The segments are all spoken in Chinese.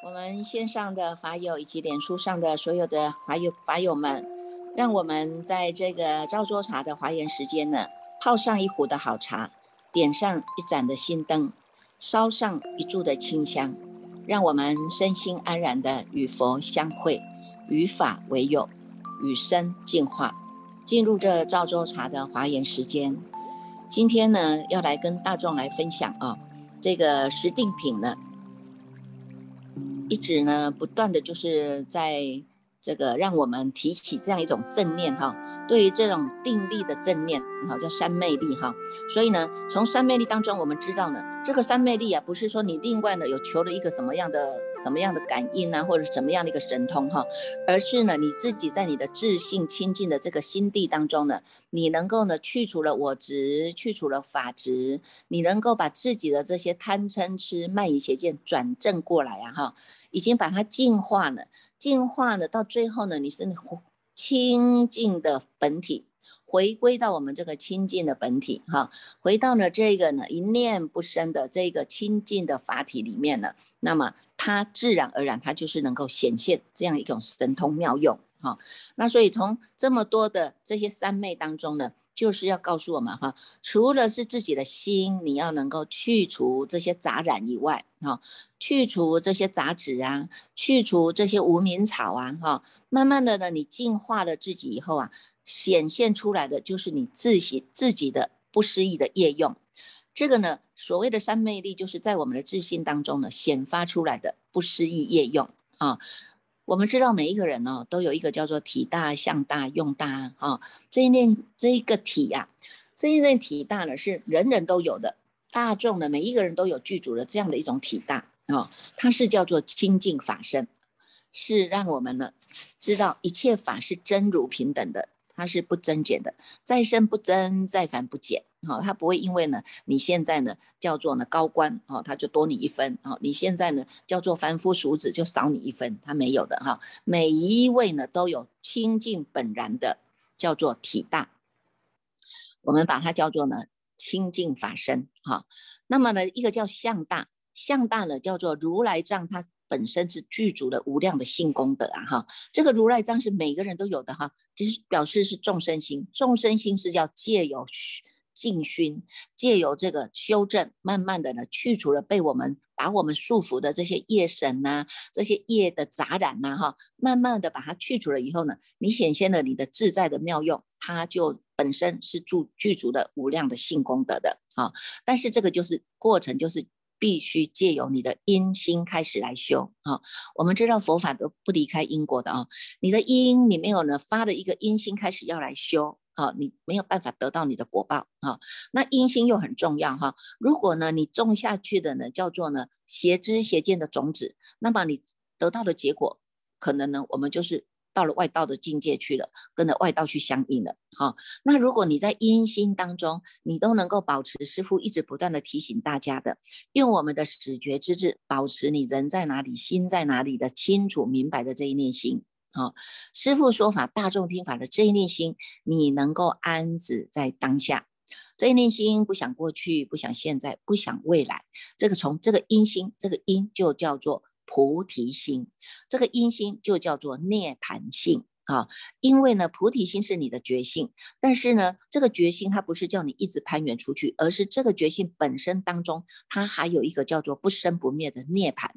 我们线上的法友以及脸书上的所有的法友法友们，让我们在这个赵桌茶的华严时间呢，泡上一壶的好茶，点上一盏的心灯，烧上一柱的清香，让我们身心安然的与佛相会，与法为友，与生进化，进入这赵桌茶的华严时间。今天呢，要来跟大众来分享啊，这个十定品呢。一直呢，不断的就是在。这个让我们提起这样一种正念哈，对于这种定力的正念哈，叫三昧力哈。所以呢，从三昧力当中，我们知道呢，这个三昧力啊，不是说你另外呢有求了一个什么样的什么样的感应啊，或者什么样的一个神通哈，而是呢你自己在你的自信清净的这个心地当中呢，你能够呢去除了我执，去除了法执，你能够把自己的这些贪嗔痴慢疑邪见转正过来啊哈，已经把它净化了。进化呢，到最后呢，你是清净的本体，回归到我们这个清净的本体哈，回到了这个呢一念不生的这个清净的法体里面了，那么它自然而然它就是能够显现这样一种神通妙用哈。那所以从这么多的这些三昧当中呢。就是要告诉我们哈，除了是自己的心，你要能够去除这些杂染以外，哈，去除这些杂质啊，去除这些无名草啊，哈，慢慢的呢，你净化了自己以后啊，显现出来的就是你自己自己的不失意的业用。这个呢，所谓的三昧力，就是在我们的自信当中呢显发出来的不失意业用啊。我们知道每一个人呢，都有一个叫做体大、相大、用大啊。这一念这一个体呀，这一念体大呢，是人人都有的，大众的每一个人都有具足的这样的一种体大啊。它是叫做清净法身，是让我们呢知道一切法是真如平等的。它是不增减的，再生不增，再繁不减。好，它不会因为呢，你现在呢叫做呢高官，哦，他就多你一分。哦，你现在呢叫做凡夫俗子，就少你一分。他没有的哈，每一位呢都有清净本然的，叫做体大。我们把它叫做呢清净法身。哈，那么呢一个叫相大，相大呢叫做如来藏，它。本身是具足的无量的性功德啊，哈，这个如来藏是每个人都有的哈，就是表示是众生心，众生心是要借由静熏，借由这个修正，慢慢的呢去除了被我们把我们束缚的这些业神呐，这些业的杂染呐，哈，慢慢的把它去除了以后呢，你显现了你的自在的妙用，它就本身是具具足的无量的性功德的啊，但是这个就是过程就是。必须借由你的因心开始来修啊！我们知道佛法都不离开因果的啊。你的因，里面有呢发的一个因心开始要来修啊，你没有办法得到你的果报啊。那因心又很重要哈。如果呢你种下去的呢叫做呢邪知邪见的种子，那么你得到的结果可能呢我们就是。到了外道的境界去了，跟着外道去相应了。哈，那如果你在阴心当中，你都能够保持师傅一直不断的提醒大家的，用我们的始觉之智，保持你人在哪里，心在哪里的清楚明白的这一念心。好，师傅说法，大众听法的这一念心，你能够安止在当下，这一念心不想过去，不想现在，不想未来。这个从这个因心，这个因就叫做。菩提心，这个因心就叫做涅盘性啊。因为呢，菩提心是你的觉性，但是呢，这个觉性它不是叫你一直攀援出去，而是这个觉性本身当中，它还有一个叫做不生不灭的涅槃。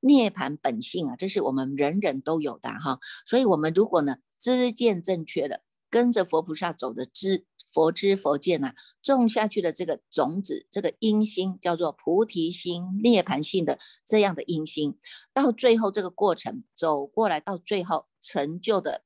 涅槃本性啊，这是我们人人都有的哈。所以，我们如果呢，知见正确的，跟着佛菩萨走的知。佛知佛见呐，种下去的这个种子，这个因心叫做菩提心、涅槃性的这样的因心，到最后这个过程走过来，到最后成就的，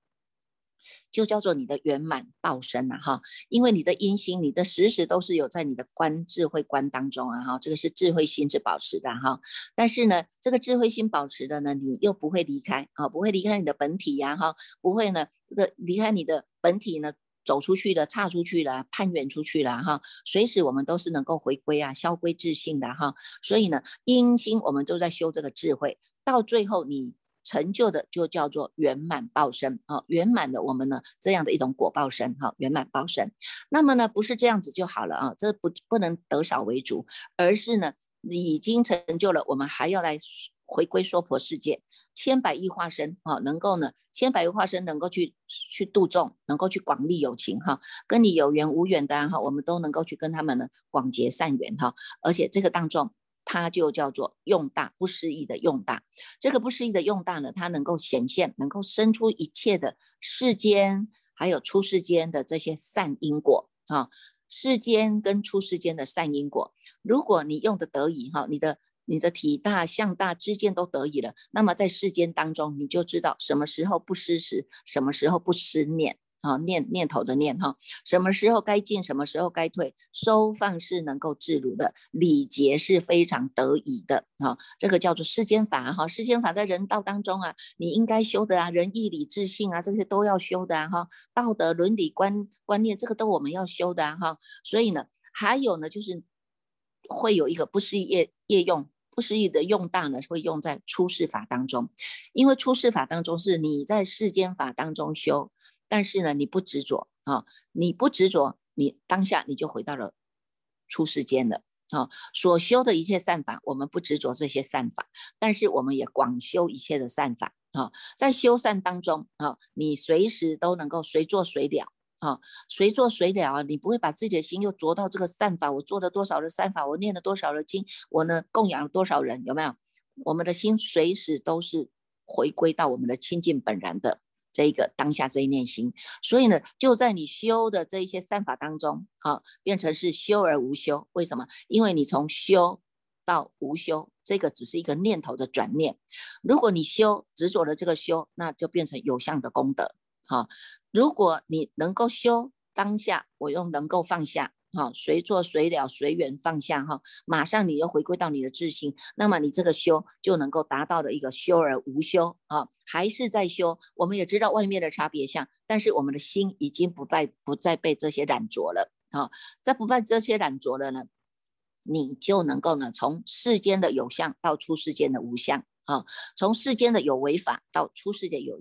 就叫做你的圆满报身呐哈。因为你的因心，你的时时都是有在你的观智慧观当中啊哈，这个是智慧心是保持的哈。但是呢，这个智慧心保持的呢，你又不会离开啊，不会离开你的本体呀哈，不会呢这离开你的本体呢。走出去的，岔出去了，攀援出去了，哈，随时我们都是能够回归啊，消归自性的哈。所以呢，阴心我们都在修这个智慧，到最后你成就的就叫做圆满报身啊，圆满的我们呢这样的一种果报身哈，圆满报身。那么呢，不是这样子就好了啊，这不不能得少为主，而是呢，已经成就了，我们还要来回归娑婆世界，千百亿化身啊，能够呢，千百亿化身能够去去度众，能够去广利有情哈，跟你有缘无缘的哈，我们都能够去跟他们呢广结善缘哈，而且这个当中，它就叫做用大不思议的用大，这个不思议的用大呢，它能够显现，能够生出一切的世间，还有出世间的这些善因果啊，世间跟出世间的善因果，如果你用的得宜哈，你的。你的体大、相大之间都得以了，那么在世间当中，你就知道什么时候不失时，什么时候不失念啊，念念头的念哈，什么时候该进，什么时候该退，收放是能够自如的，礼节是非常得以的啊，这个叫做世间法哈，世间法在人道当中啊，你应该修的啊，仁义礼智信啊，这些都要修的啊哈，道德伦理观观念这个都我们要修的啊哈，所以呢，还有呢就是会有一个不是业业用。不思议的用大呢，会用在出世法当中，因为出世法当中是你在世间法当中修，但是呢，你不执着啊，你不执着，你当下你就回到了出世间了啊。所修的一切善法，我们不执着这些善法，但是我们也广修一切的善法啊，在修善当中啊，你随时都能够随做随了。啊，随做随了啊！你不会把自己的心又着到这个善法，我做了多少的善法，我念了多少的经，我呢供养了多少人，有没有？我们的心随时都是回归到我们的清净本然的这一个当下这一念心。所以呢，就在你修的这一些善法当中，啊，变成是修而无修。为什么？因为你从修到无修，这个只是一个念头的转念。如果你修执着的这个修，那就变成有相的功德。好，如果你能够修当下，我用能够放下，好，随做随了，随缘放下，哈，马上你又回归到你的自信，那么你这个修就能够达到的一个修而无修啊，还是在修。我们也知道外面的差别相，但是我们的心已经不被不再被这些染着了啊，在不被这些染着了呢，你就能够呢，从世间的有相到出世间的无相啊，从世间的有为法到出世间有。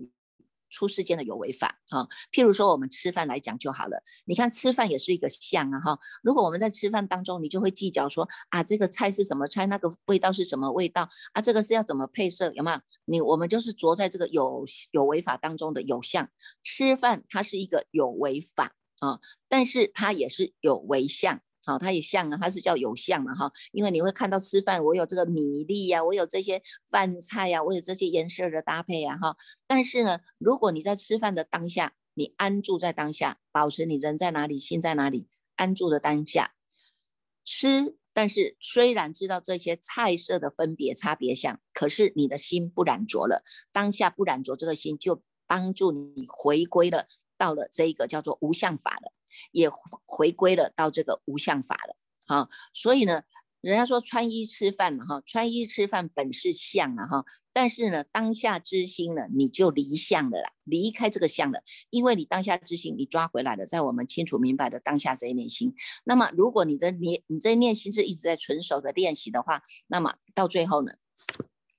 出世间的有为法啊，譬如说我们吃饭来讲就好了。你看吃饭也是一个相啊哈。如果我们在吃饭当中，你就会计较说啊，这个菜是什么菜，那个味道是什么味道啊，这个是要怎么配色，有没有？你我们就是着在这个有有为法当中的有相。吃饭它是一个有为法啊，但是它也是有为相。好，它也像啊，它是叫有相嘛哈，因为你会看到吃饭，我有这个米粒呀，我有这些饭菜呀，我有这些颜色的搭配呀哈。但是呢，如果你在吃饭的当下，你安住在当下，保持你人在哪里，心在哪里，安住的当下吃，但是虽然知道这些菜色的分别差别相，可是你的心不染着了，当下不染着这个心，就帮助你回归了。到了这一个叫做无相法了，也回归了到这个无相法了。好，所以呢，人家说穿衣吃饭哈，穿衣吃饭本是相啊哈，但是呢，当下之心呢，你就离相了啦，离开这个相了，因为你当下之心你抓回来了，在我们清楚明白的当下这一念心。那么，如果你的念你这念心是一直在纯熟的练习的话，那么到最后呢？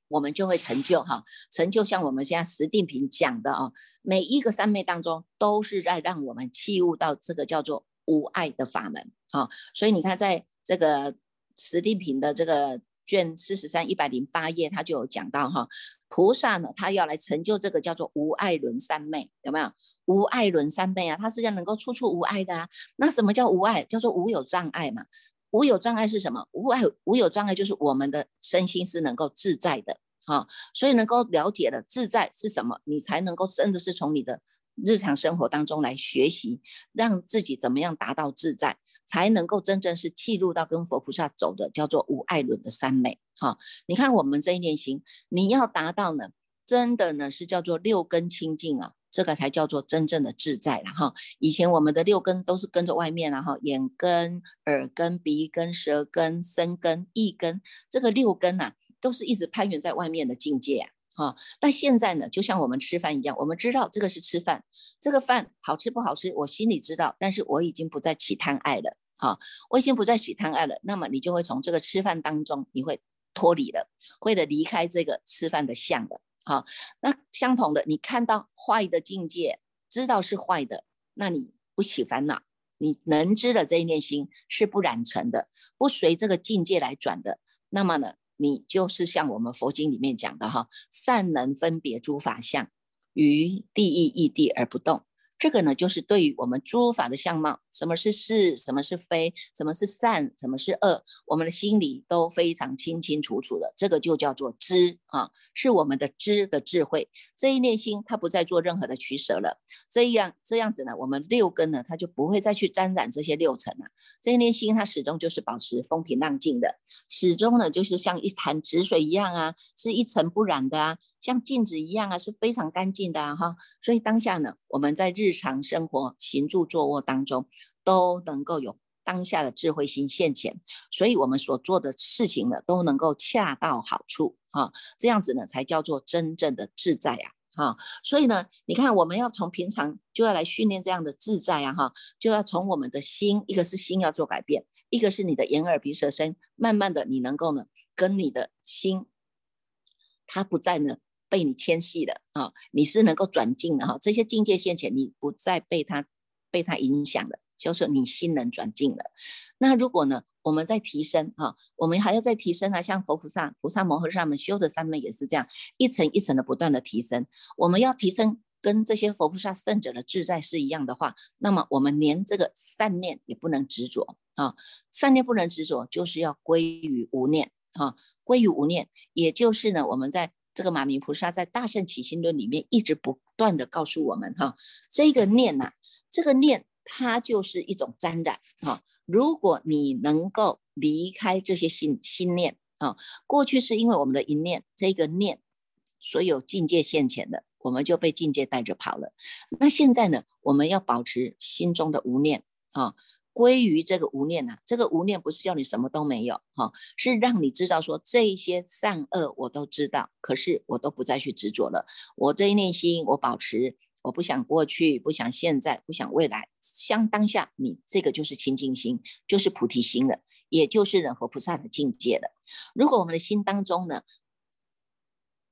我们就会成就哈，成就像我们现在石定平讲的啊，每一个三昧当中都是在让我们器悟到这个叫做无爱的法门啊。所以你看，在这个石定平的这个卷四十三一百零八页，他就有讲到哈，菩萨呢，他要来成就这个叫做无爱轮三昧，有没有？无爱轮三昧啊，他是要能够处处无爱的啊。那什么叫无爱？叫做无有障碍嘛。无有障碍是什么？无碍无有障碍就是我们的身心是能够自在的。哈，所以能够了解了自在是什么，你才能够真的是从你的日常生活当中来学习，让自己怎么样达到自在，才能够真正是契入到跟佛菩萨走的叫做无爱论的三昧。哈，你看我们这一念心，你要达到呢，真的呢是叫做六根清净啊，这个才叫做真正的自在了哈。以前我们的六根都是跟着外面了哈，眼根、耳根、鼻根、舌根、身根、意根，这个六根呐。都是一直攀援在外面的境界啊，哈！但现在呢，就像我们吃饭一样，我们知道这个是吃饭，这个饭好吃不好吃，我心里知道，但是我已经不再起贪爱了，哈！我已经不再起贪爱了，那么你就会从这个吃饭当中，你会脱离了，会的离开这个吃饭的相了，好，那相同的，你看到坏的境界，知道是坏的，那你不起烦恼，你能知的这一念心是不染尘的，不随这个境界来转的，那么呢？你就是像我们佛经里面讲的哈，善能分别诸法相，于地义异地而不动。这个呢，就是对于我们诸法的相貌，什么是是，什么是非，什么是善，什么是恶，我们的心里都非常清清楚楚的。这个就叫做知啊，是我们的知的智慧。这一念心，它不再做任何的取舍了。这样这样子呢，我们六根呢，它就不会再去沾染这些六尘了。这一念心，它始终就是保持风平浪静的，始终呢，就是像一潭止水一样啊，是一尘不染的啊。像镜子一样啊，是非常干净的啊哈，所以当下呢，我们在日常生活行住坐卧当中，都能够有当下的智慧心现前，所以我们所做的事情呢，都能够恰到好处啊，这样子呢，才叫做真正的自在啊哈。所以呢，你看我们要从平常就要来训练这样的自在啊哈，就要从我们的心，一个是心要做改变，一个是你的眼耳鼻舌身，慢慢的你能够呢，跟你的心，它不在呢。被你牵系了啊！你是能够转进的哈，这些境界现前，你不再被他被他影响了，就是你心能转进了。那如果呢，我们在提升哈，我们还要再提升啊，像佛菩萨、菩萨摩诃萨们修的三昧也是这样，一层一层的不断的提升。我们要提升跟这些佛菩萨圣者的自在是一样的话，那么我们连这个善念也不能执着啊，善念不能执着，就是要归于无念啊，归于无念，也就是呢，我们在。这个马明菩萨在《大圣起心论》里面一直不断的告诉我们哈，这个念呐，这个念它就是一种沾染哈。如果你能够离开这些心心念啊，过去是因为我们的一念，这个念所有境界现前的，我们就被境界带着跑了。那现在呢，我们要保持心中的无念啊。归于这个无念呐，这个无念不是叫你什么都没有哈，是让你知道说这些善恶我都知道，可是我都不再去执着了。我这一念心，我保持，我不想过去，不想现在，不想未来，相当下，你这个就是清净心，就是菩提心了，也就是人和菩萨的境界了。如果我们的心当中呢，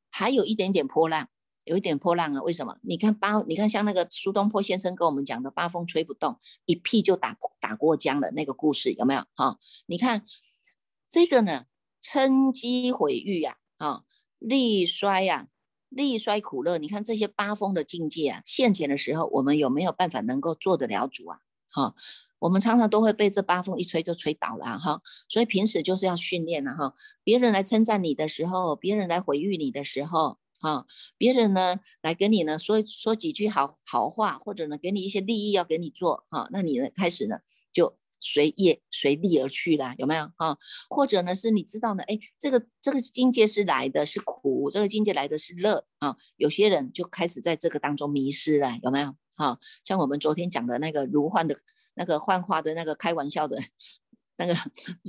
还有一点点波浪。有一点破浪啊？为什么？你看八，你看像那个苏东坡先生跟我们讲的“八风吹不动，一屁就打打过江”的那个故事，有没有？哈，你看这个呢，嗔机毁誉呀，啊，力衰呀，力衰苦乐。你看这些八风的境界啊，现前的时候，我们有没有办法能够做得了主啊？哈，我们常常都会被这八风一吹就吹倒了哈。所以平时就是要训练了哈。别人来称赞你的时候，别人来毁誉你的时候。啊，别人呢来跟你呢说说几句好好话，或者呢给你一些利益要给你做啊，那你呢开始呢就随业随利而去了，有没有啊？或者呢是你知道呢，哎，这个这个境界是来的是苦，这个境界来的是乐啊，有些人就开始在这个当中迷失了，有没有？啊，像我们昨天讲的那个如幻的那个幻化的那个开玩笑的那个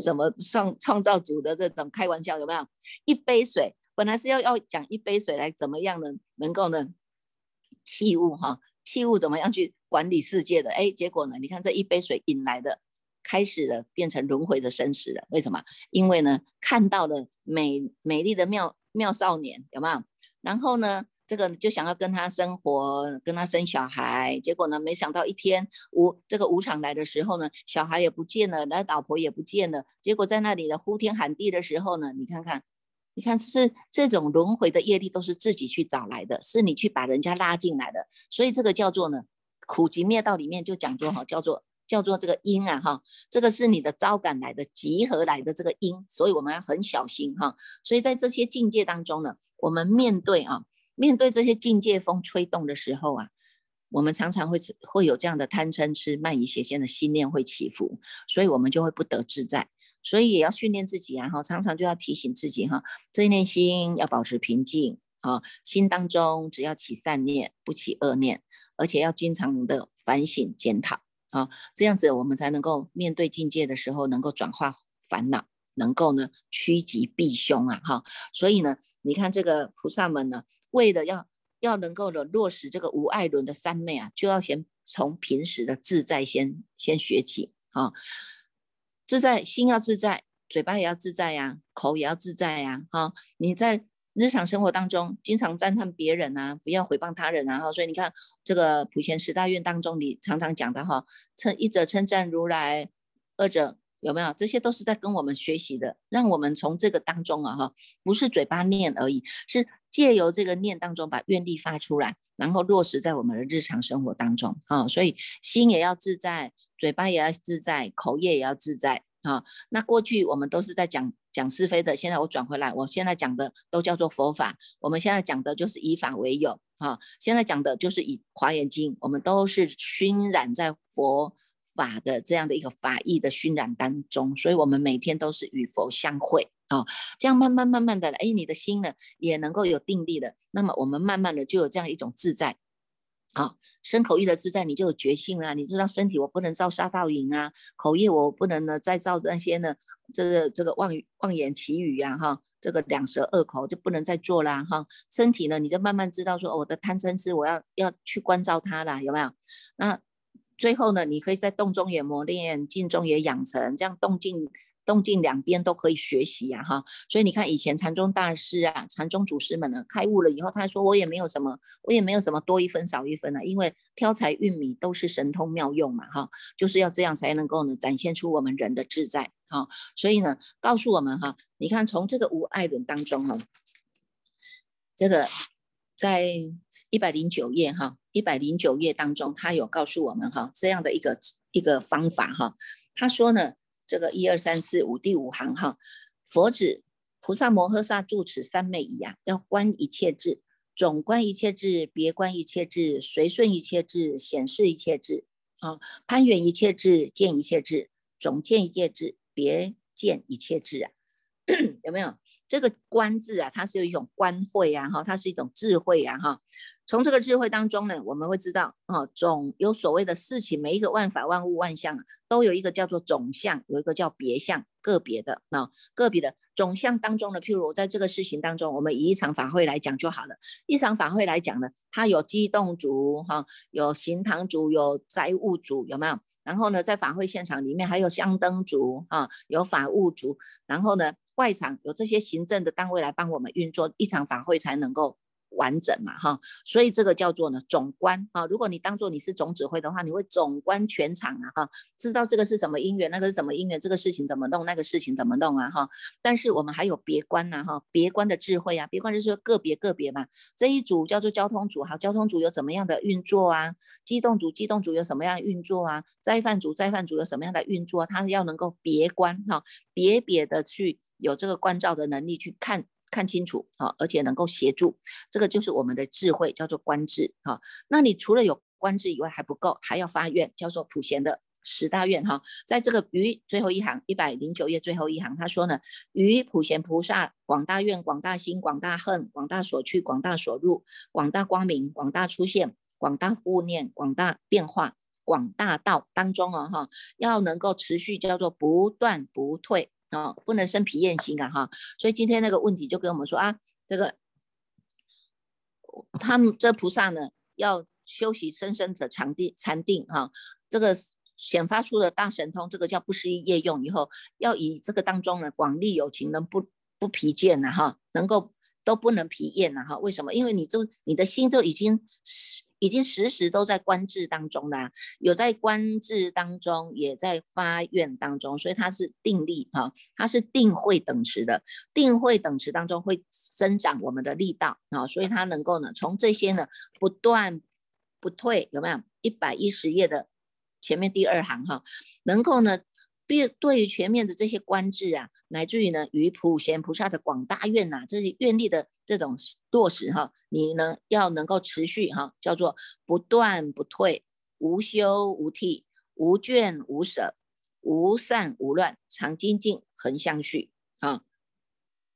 什么创创造主的这种开玩笑，有没有？一杯水。本来是要要讲一杯水来怎么样呢？能够呢器物哈器物怎么样去管理世界的？哎，结果呢？你看这一杯水引来的，开始了变成轮回的生死了。为什么？因为呢看到了美美丽的妙妙少年有没有？然后呢这个就想要跟他生活，跟他生小孩。结果呢没想到一天无这个无常来的时候呢，小孩也不见了，那老婆也不见了。结果在那里的呼天喊地的时候呢，你看看。你看，是这种轮回的业力都是自己去找来的，是你去把人家拉进来的，所以这个叫做呢，苦集灭道里面就讲说哈，叫做叫做这个因啊哈，这个是你的招感来的，集合来的这个因，所以我们要很小心哈。所以在这些境界当中呢，我们面对啊，面对这些境界风吹动的时候啊，我们常常会会有这样的贪嗔痴慢疑邪见的心念会起伏，所以我们就会不得自在。所以也要训练自己啊，哈，常常就要提醒自己哈，这一念心要保持平静啊，心当中只要起善念，不起恶念，而且要经常的反省检讨啊，这样子我们才能够面对境界的时候，能够转化烦恼，能够呢趋吉避凶啊，哈，所以呢，你看这个菩萨们呢，为了要要能够的落实这个无爱轮的三昧啊，就要先从平时的自在先先学起啊。自在心要自在，嘴巴也要自在呀，口也要自在呀。哈，你在日常生活当中经常赞叹别人啊，不要诽谤他人啊。哈，所以你看这个普贤十大愿当中，你常常讲的哈，称一者称赞如来，二者有没有？这些都是在跟我们学习的，让我们从这个当中啊哈，不是嘴巴念而已，是借由这个念当中把愿力发出来，然后落实在我们的日常生活当中啊。所以心也要自在，嘴巴也要自在，口业也要自在啊。那过去我们都是在讲讲是非的，现在我转回来，我现在讲的都叫做佛法。我们现在讲的就是以法为友。啊，现在讲的就是以《华严经》，我们都是熏染在佛法的这样的一个法义的熏染当中，所以我们每天都是与佛相会啊，这样慢慢慢慢的，哎，你的心呢也能够有定力了，那么我们慢慢的就有这样一种自在，啊，身口意的自在，你就有觉性了，你知道身体我不能造杀盗淫啊，口业我不能呢再造那些呢，这个这个妄妄言绮语呀，哈。这个两舌恶口就不能再做啦，哈，身体呢，你就慢慢知道说，我的贪嗔痴，我要要去关照它啦，有没有？那最后呢，你可以在动中也磨练，静中也养成，这样动静。动静两边都可以学习呀，哈，所以你看以前禅宗大师啊，禅宗祖师们呢，开悟了以后，他说我也没有什么，我也没有什么多一分少一分啊，因为挑柴运米都是神通妙用嘛，哈，就是要这样才能够呢展现出我们人的自在，哈，所以呢告诉我们哈，你看从这个无爱论当中哈，这个在一百零九页哈，一百零九页当中，他有告诉我们哈这样的一个一个方法哈，他说呢。这个一二三四五第五行哈，佛指菩萨摩诃萨住持三昧一样，要观一切智，总观一切智，别观一切智，随顺一切智，显示一切智啊，攀缘一切智，见一切智，总见一切智，别见一切智啊，有没有？这个观字啊，它是有一种观慧啊，哈，它是一种智慧啊，哈。从这个智慧当中呢，我们会知道，啊，总有所谓的事情，每一个万法、万物、万象都有一个叫做总相，有一个叫别相，个别的啊，个别的总相当中呢，譬如在这个事情当中，我们以一场法会来讲就好了。一场法会来讲呢，它有机动组，哈，有行堂组，有灾物组，有没有？然后呢，在法会现场里面还有香灯组，啊，有法务组，然后呢？外场有这些行政的单位来帮我们运作，一场法会才能够。完整嘛哈，所以这个叫做呢总观啊。如果你当做你是总指挥的话，你会总观全场啊哈，知道这个是什么因缘，那个是什么因缘，这个事情怎么弄，那个事情怎么弄啊哈。但是我们还有别观呐哈，别观的智慧啊，别观就是说个别个别嘛。这一组叫做交通组哈，交通组有怎么样的运作啊？机动组机动组有什么样的运作啊？灾犯组灾犯组有什么样的运作？它要能够别观哈，别别的去有这个关照的能力去看。看清楚啊，而且能够协助，这个就是我们的智慧，叫做观智哈。那你除了有观智以外还不够，还要发愿，叫做普贤的十大愿哈。在这个于最后一行一百零九页最后一行，他说呢，于普贤菩萨广大愿、广大心、广大恨、广大所去、广大所入、广大光明、广大出现、广大护念、广大变化、广大道当中哦哈，要能够持续叫做不断不退。哦，不能生脾厌心啊，哈，所以今天那个问题就跟我们说啊，这个他们这菩萨呢，要修习生生者禅定禅定哈，这个显发出的大神通，这个叫不思议业用，以后要以这个当中呢，广利有情，能不不疲倦呢，哈，能够都不能疲厌呢，哈，为什么？因为你就你的心都已经。已经时时都在观智当中啦，有在观智当中，也在发愿当中，所以它是定力哈，它是定慧等持的，定慧等持当中会增长我们的力道啊，所以它能够呢，从这些呢不断不退，有没有？一百一十页的前面第二行哈，能够呢。对对于全面的这些观智啊，乃至于呢，与普贤菩萨的广大愿呐，这些愿力的这种落实哈，你呢要能够持续哈，叫做不断不退，无休无替，无倦无舍，无散无乱，常精进，恒相续啊，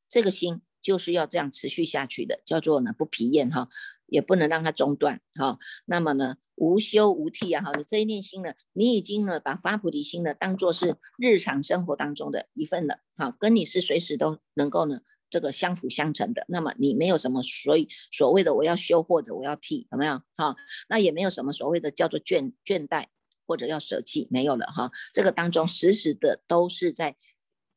这个心就是要这样持续下去的，叫做呢不疲厌哈，也不能让它中断哈，那么呢。无休无替啊！哈，你这一念心呢，你已经呢把发菩提心呢当做是日常生活当中的一份了，好，跟你是随时都能够呢这个相辅相成的。那么你没有什么所以所谓的我要修或者我要替，有没有？哈，那也没有什么所谓的叫做倦倦怠或者要舍弃，没有了哈。这个当中时时的都是在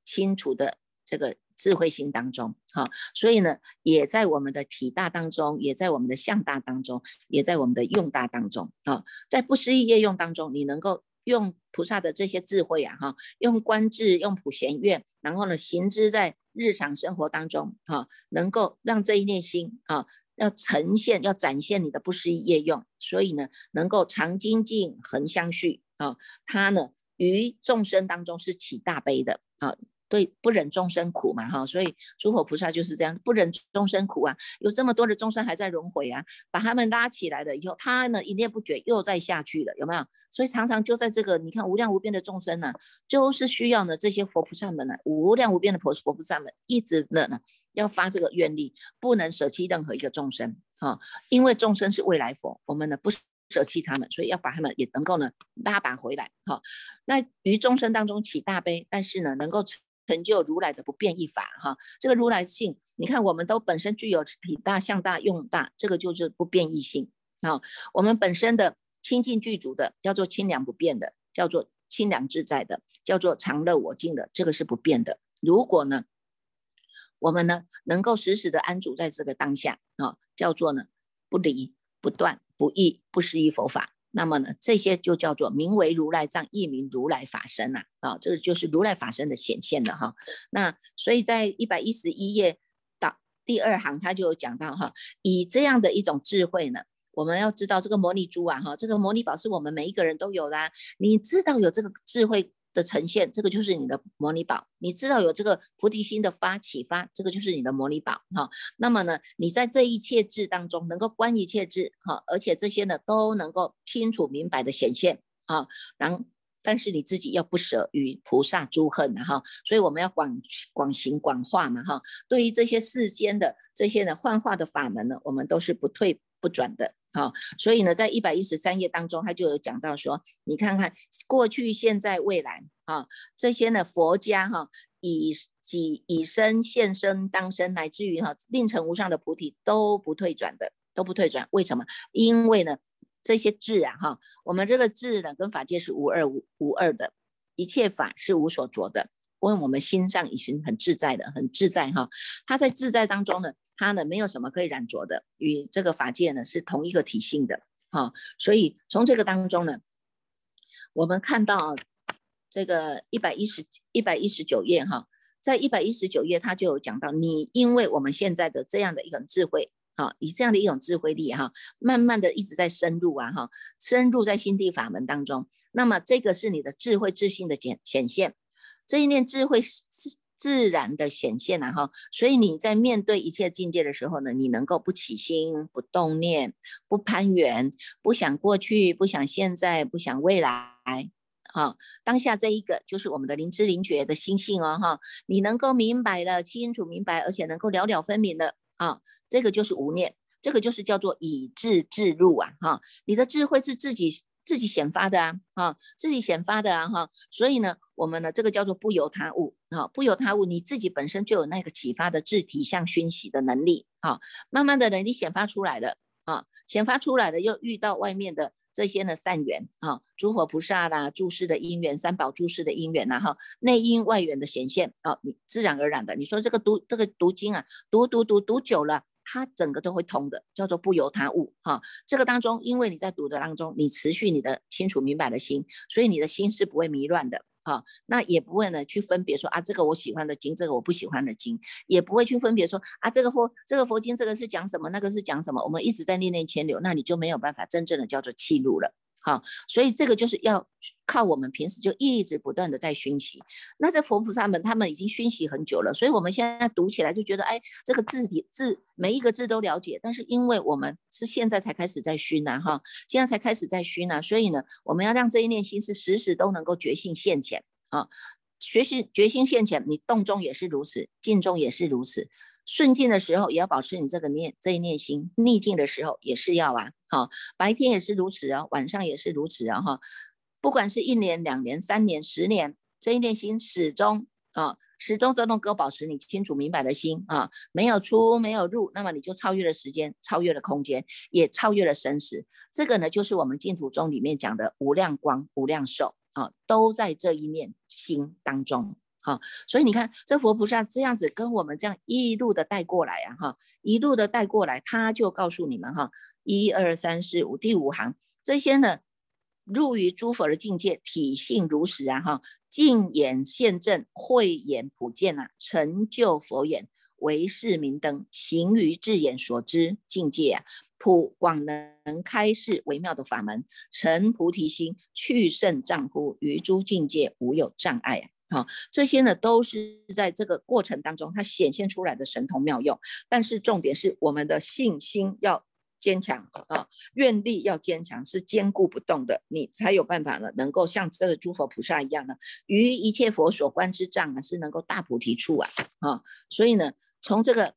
清楚的这个。智慧心当中，好，所以呢，也在我们的体大当中，也在我们的相大当中，也在我们的用大当中，啊，在不思议业用当中，你能够。用菩萨的这些智慧啊，哈，用观智，用普贤愿，然后呢，行之在日常生活当中，哈，能够让这一念心啊，要呈现，要展现你的不思议业用，所以呢，能够常精进，恒相续啊，它呢，于众生当中是起大悲的啊。对，不忍众生苦嘛，哈，所以诸佛菩萨就是这样，不忍众生苦啊，有这么多的众生还在轮回啊，把他们拉起来了以后，他呢一念不绝又再下去了，有没有？所以常常就在这个，你看无量无边的众生呢，就是需要呢这些佛菩萨们呢，无量无边的佛佛菩萨们一直呢呢要发这个愿力，不能舍弃任何一个众生哈，因为众生是未来佛，我们呢不舍弃他们，所以要把他们也能够呢拉拔回来，哈，那于众生当中起大悲，但是呢能够成。就如来的不变一法，哈，这个如来性，你看我们都本身具有体大、相大、用大，这个就是不变异性啊。我们本身的清净具足的，叫做清凉不变的，叫做清凉自在的，叫做常乐我净的，这个是不变的。如果呢，我们呢能够时时的安住在这个当下啊，叫做呢不离不断不易不失一佛法。那么呢，这些就叫做名为如来藏，亦名如来法身呐，啊，这个就是如来法身的显现了哈。那所以在一百一十一页到第二行，他就有讲到哈，以这样的一种智慧呢，我们要知道这个摩尼珠啊，哈，这个摩尼宝是我们每一个人都有啦，你知道有这个智慧。的呈现，这个就是你的模拟宝。你知道有这个菩提心的发启发，这个就是你的模拟宝哈。那么呢，你在这一切智当中能够观一切智哈，而且这些呢都能够清楚明白的显现啊。然，但是你自己要不舍与菩萨诸恨哈，所以我们要广广行广化嘛哈。对于这些世间的这些呢幻化的法门呢，我们都是不退不转的。好，所以呢，在一百一十三页当中，他就有讲到说，你看看过去、现在、未来啊，这些呢，佛家哈，以己以身现身当身，乃至于哈，令成无上的菩提都不退转的，都不退转。为什么？因为呢，这些智啊哈，我们这个智呢，跟法界是无二无无二的，一切法是无所着的。问我们心上已经很自在的，很自在哈。他在自在当中呢，他呢没有什么可以染着的，与这个法界呢是同一个体性的哈。所以从这个当中呢，我们看到这个一百一十一百一十九页哈，在一百一十九页他就有讲到，你因为我们现在的这样的一种智慧啊，以这样的一种智慧力哈，慢慢的一直在深入啊哈，深入在心地法门当中，那么这个是你的智慧自信的显显现。这一念智慧是自然的显现了哈，所以你在面对一切境界的时候呢，你能够不起心、不动念、不攀缘、不想过去、不想现在、不想未来，哈，当下这一个就是我们的灵知灵觉的心性哦哈，你能够明白了、清楚明白，而且能够了了分明的啊，这个就是无念，这个就是叫做以智自入啊哈，你的智慧是自己。自己显发的啊，哈，自己显发的啊，哈，所以呢，我们呢，这个叫做不由他物啊，不由他物，你自己本身就有那个启发的自体相熏习的能力啊，慢慢的呢，你显发出来的啊，显发出来的又遇到外面的这些呢善缘啊，诸佛菩萨啦，诸师的因缘，三宝诸师的因缘呐，哈，内因外缘的显现啊，你自然而然的，你说这个读这个读经啊，读读读读久了。它整个都会通的，叫做不由他物哈。这个当中，因为你在读的当中，你持续你的清楚明白的心，所以你的心是不会迷乱的哈。那也不会呢去分别说啊，这个我喜欢的经，这个我不喜欢的经，也不会去分别说啊，这个佛这个佛经这个是讲什么，那个是讲什么。我们一直在念念牵流，那你就没有办法真正的叫做气入了。好，所以这个就是要靠我们平时就一直不断的在熏习。那这佛菩萨们他们已经熏习很久了，所以我们现在读起来就觉得，哎，这个字体字每一个字都了解。但是因为我们是现在才开始在熏呐，哈，现在才开始在熏呐，所以呢，我们要让这一念心是时时都能够觉性现前啊，学习觉心现前，你动中也是如此，静中也是如此。顺境的时候也要保持你这个念这一念心，逆境的时候也是要啊，好，白天也是如此啊，晚上也是如此啊，哈，不管是一年、两年、三年、十年，这一念心始终啊，始终都能够保持你清楚明白的心啊，没有出没有入，那么你就超越了时间，超越了空间，也超越了生死。这个呢，就是我们净土中里面讲的无量光、无量寿啊，都在这一念心当中。好，所以你看，这佛菩萨这样子跟我们这样一路的带过来啊，哈，一路的带过来，他就告诉你们哈，一二三四五第五行。这些呢，入于诸佛的境界，体性如实啊哈，净眼现正，慧眼普见啊，成就佛眼，为是明灯，行于智眼所知境界啊，普广能开示微妙的法门，成菩提心，去胜障乎于诸境界无有障碍啊。好，这些呢都是在这个过程当中它显现出来的神通妙用，但是重点是我们的信心要坚强啊，愿力要坚强，是坚固不动的，你才有办法呢，能够像这个诸佛菩萨一样呢，于一切佛所观之障啊，是能够大菩提处啊啊，所以呢，从这个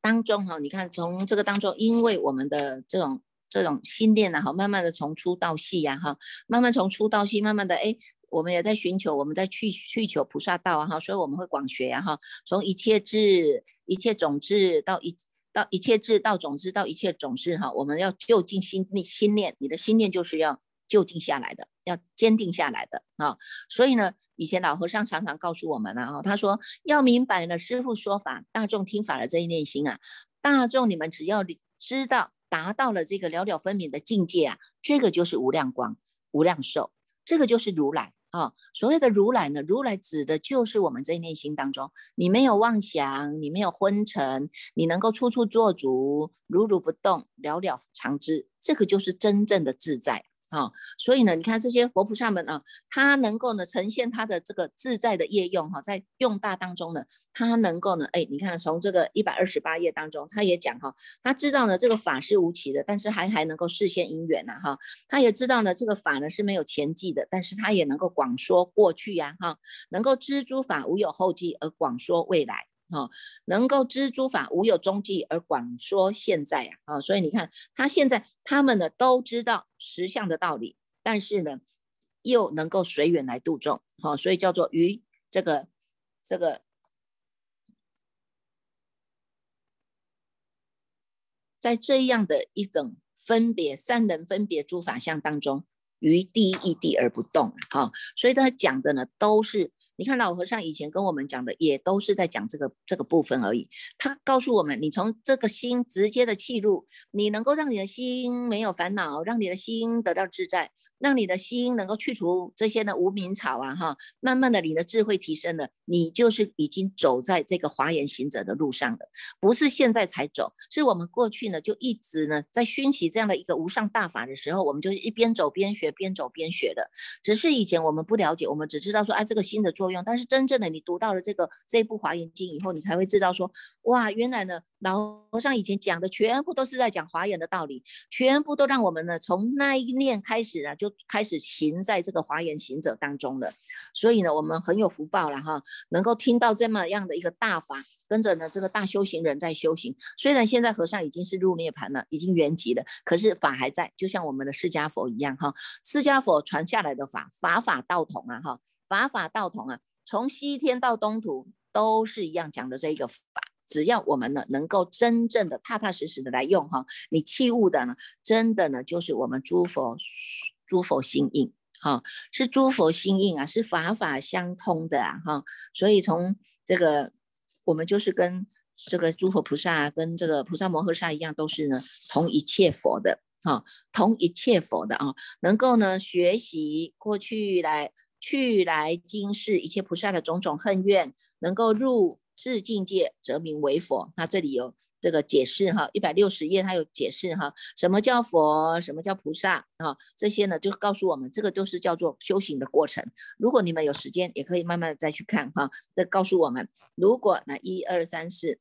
当中哈，你看从这个当中，因为我们的这种这种心念呢，哈，慢慢的从粗到细呀，哈，慢慢从粗到细，慢慢的哎。我们也在寻求，我们在去去求菩萨道啊哈，所以我们会广学啊哈，从一切智、一切种智到一到一切智到种智到一切种智哈，我们要就近心心念，你的心念就是要就近下来的，要坚定下来的啊。所以呢，以前老和尚常常告诉我们啊，他说要明白了，师父说法，大众听法的这一念心啊，大众你们只要知道达到了这个了了分明的境界啊，这个就是无量光、无量寿，这个就是如来。啊，所谓的如来呢，如来指的就是我们在内心当中，你没有妄想，你没有昏沉，你能够处处做足，如如不动，了了常知，这个就是真正的自在。啊，所以呢，你看这些佛菩萨们啊，他能够呢呈现他的这个自在的业用哈，在用大当中呢，他能够呢，哎，你看从这个一百二十八页当中，他也讲哈，他知道呢这个法是无期的，但是还还能够视现因缘呐哈，他也知道呢这个法呢是没有前际的，但是他也能够广说过去呀哈，能够知诸法无有后继而广说未来。哈，能够知诸法无有踪迹而广说现在呀，啊，所以你看他现在他们呢都知道实相的道理，但是呢又能够随缘来度众，好，所以叫做于这个这个，在这样的一种分别三人分别诸法相当中，于地一地而不动，哈，所以他讲的呢都是。你看老和尚以前跟我们讲的，也都是在讲这个这个部分而已。他告诉我们，你从这个心直接的气入，你能够让你的心没有烦恼，让你的心得到自在，让你的心能够去除这些的无名草啊，哈，慢慢的你的智慧提升了，你就是已经走在这个华严行者的路上了，不是现在才走，是我们过去呢就一直呢在熏习这样的一个无上大法的时候，我们就一边走边学，边走边学的。只是以前我们不了解，我们只知道说，哎，这个心的。作用，但是真正的你读到了这个这部华严经以后，你才会知道说，哇，原来呢，老和尚以前讲的全部都是在讲华严的道理，全部都让我们呢从那一念开始啊，就开始行在这个华严行者当中了。所以呢，我们很有福报了哈，能够听到这么样的一个大法，跟着呢这个大修行人在修行。虽然现在和尚已经是入涅盘了，已经圆寂了，可是法还在，就像我们的释迦佛一样哈，释迦佛传下来的法，法法道统啊哈。法法道统啊，从西天到东土都是一样讲的这一个法，只要我们呢能够真正的踏踏实实的来用哈，你器物的呢，真的呢就是我们诸佛诸佛心印哈，是诸佛心印啊，是法法相通的啊哈，所以从这个我们就是跟这个诸佛菩萨跟这个菩萨摩诃萨一样，都是呢同一切佛的哈，同一切佛的啊，能够呢学习过去来。去来今世一切菩萨的种种恨怨，能够入至境界，则名为佛。那这里有这个解释哈，一百六十页它有解释哈，什么叫佛，什么叫菩萨啊？这些呢就告诉我们，这个都是叫做修行的过程。如果你们有时间，也可以慢慢的再去看哈。这告诉我们，如果那一二三四，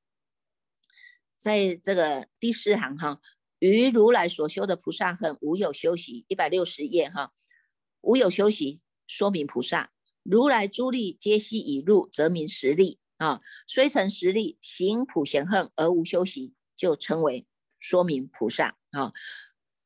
在这个第四行哈，于如来所修的菩萨很无有修习，一百六十页哈，无有修习。说明菩萨如来诸力皆悉已入，则名实力啊。虽成实力，行普贤恨而无修习，就称为说明菩萨啊。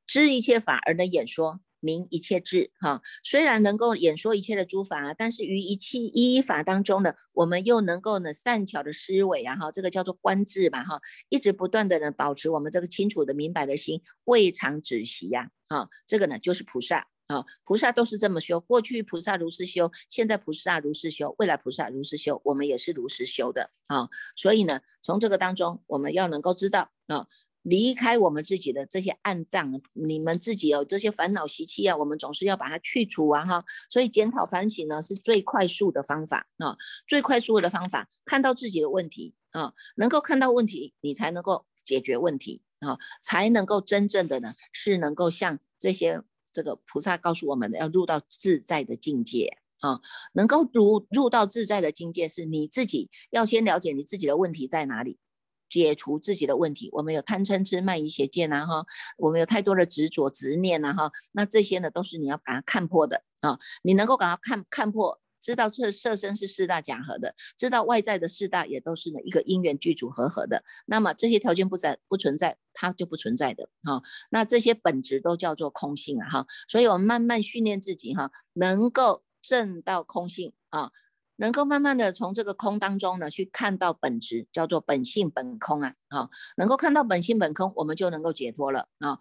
知一切法而能演说，明一切智哈。虽然能够演说一切的诸法，但是于一切一法当中呢，我们又能够呢善巧的思维啊哈，这个叫做观智嘛哈，一直不断的呢保持我们这个清楚的明白的心，未尝止息呀啊，这个呢就是菩萨。啊，菩萨都是这么修，过去菩萨如是修，现在菩萨如是修，未来菩萨如是修，我们也是如是修的啊。所以呢，从这个当中，我们要能够知道啊，离开我们自己的这些暗障，你们自己有这些烦恼习气啊，我们总是要把它去除啊哈。所以检讨反省呢，是最快速的方法啊，最快速的方法，看到自己的问题啊，能够看到问题，你才能够解决问题啊，才能够真正的呢，是能够像这些这个菩萨告诉我们的，要入到自在的境界。啊，能够入入到自在的境界，是你自己要先了解你自己的问题在哪里，解除自己的问题。我们有贪嗔痴慢疑邪见呐，哈，我们有太多的执着执念呐，哈，那这些呢，都是你要把它看破的啊。你能够把它看看破，知道这色身是四大假合的，知道外在的四大也都是呢一个因缘具足合合的。那么这些条件不在不存在，它就不存在的哈。那这些本质都叫做空性啊，哈。所以我们慢慢训练自己哈，能够。正到空性啊，能够慢慢的从这个空当中呢，去看到本质，叫做本性本空啊，啊，能够看到本性本空，我们就能够解脱了啊。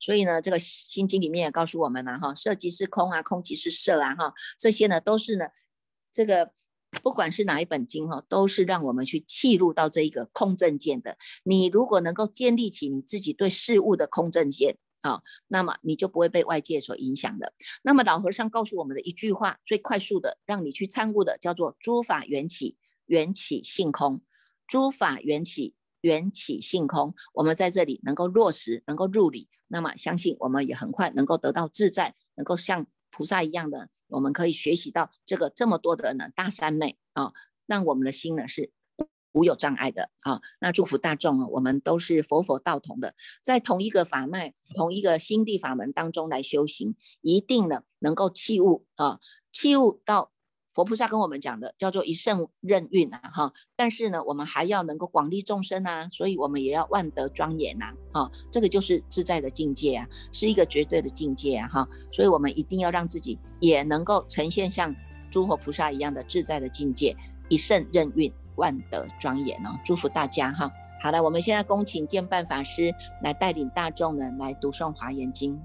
所以呢，这个心经里面也告诉我们了哈，色即是空啊，空即是色啊，哈，这些呢都是呢，这个不管是哪一本经哈，都是让我们去契入到这一个空正见的。你如果能够建立起你自己对事物的空正见。啊，那么你就不会被外界所影响的。那么老和尚告诉我们的一句话，最快速的让你去参悟的，叫做“诸法缘起，缘起性空”。诸法缘起，缘起性空。我们在这里能够落实，能够入理，那么相信我们也很快能够得到自在，能够像菩萨一样的，我们可以学习到这个这么多的呢大三昧啊，让我们的心呢是。无有障碍的啊，那祝福大众啊，我们都是佛佛道同的，在同一个法脉、同一个心地法门当中来修行，一定呢能够弃悟啊，弃悟到佛菩萨跟我们讲的叫做一圣任运啊哈。但是呢，我们还要能够广利众生啊，所以我们也要万德庄严呐啊，这个就是自在的境界啊，是一个绝对的境界啊哈。所以我们一定要让自己也能够呈现像诸佛菩萨一样的自在的境界，一圣任运。万德庄严哦，祝福大家哈。好的，我们现在恭请建办法师来带领大众呢来读诵华严经。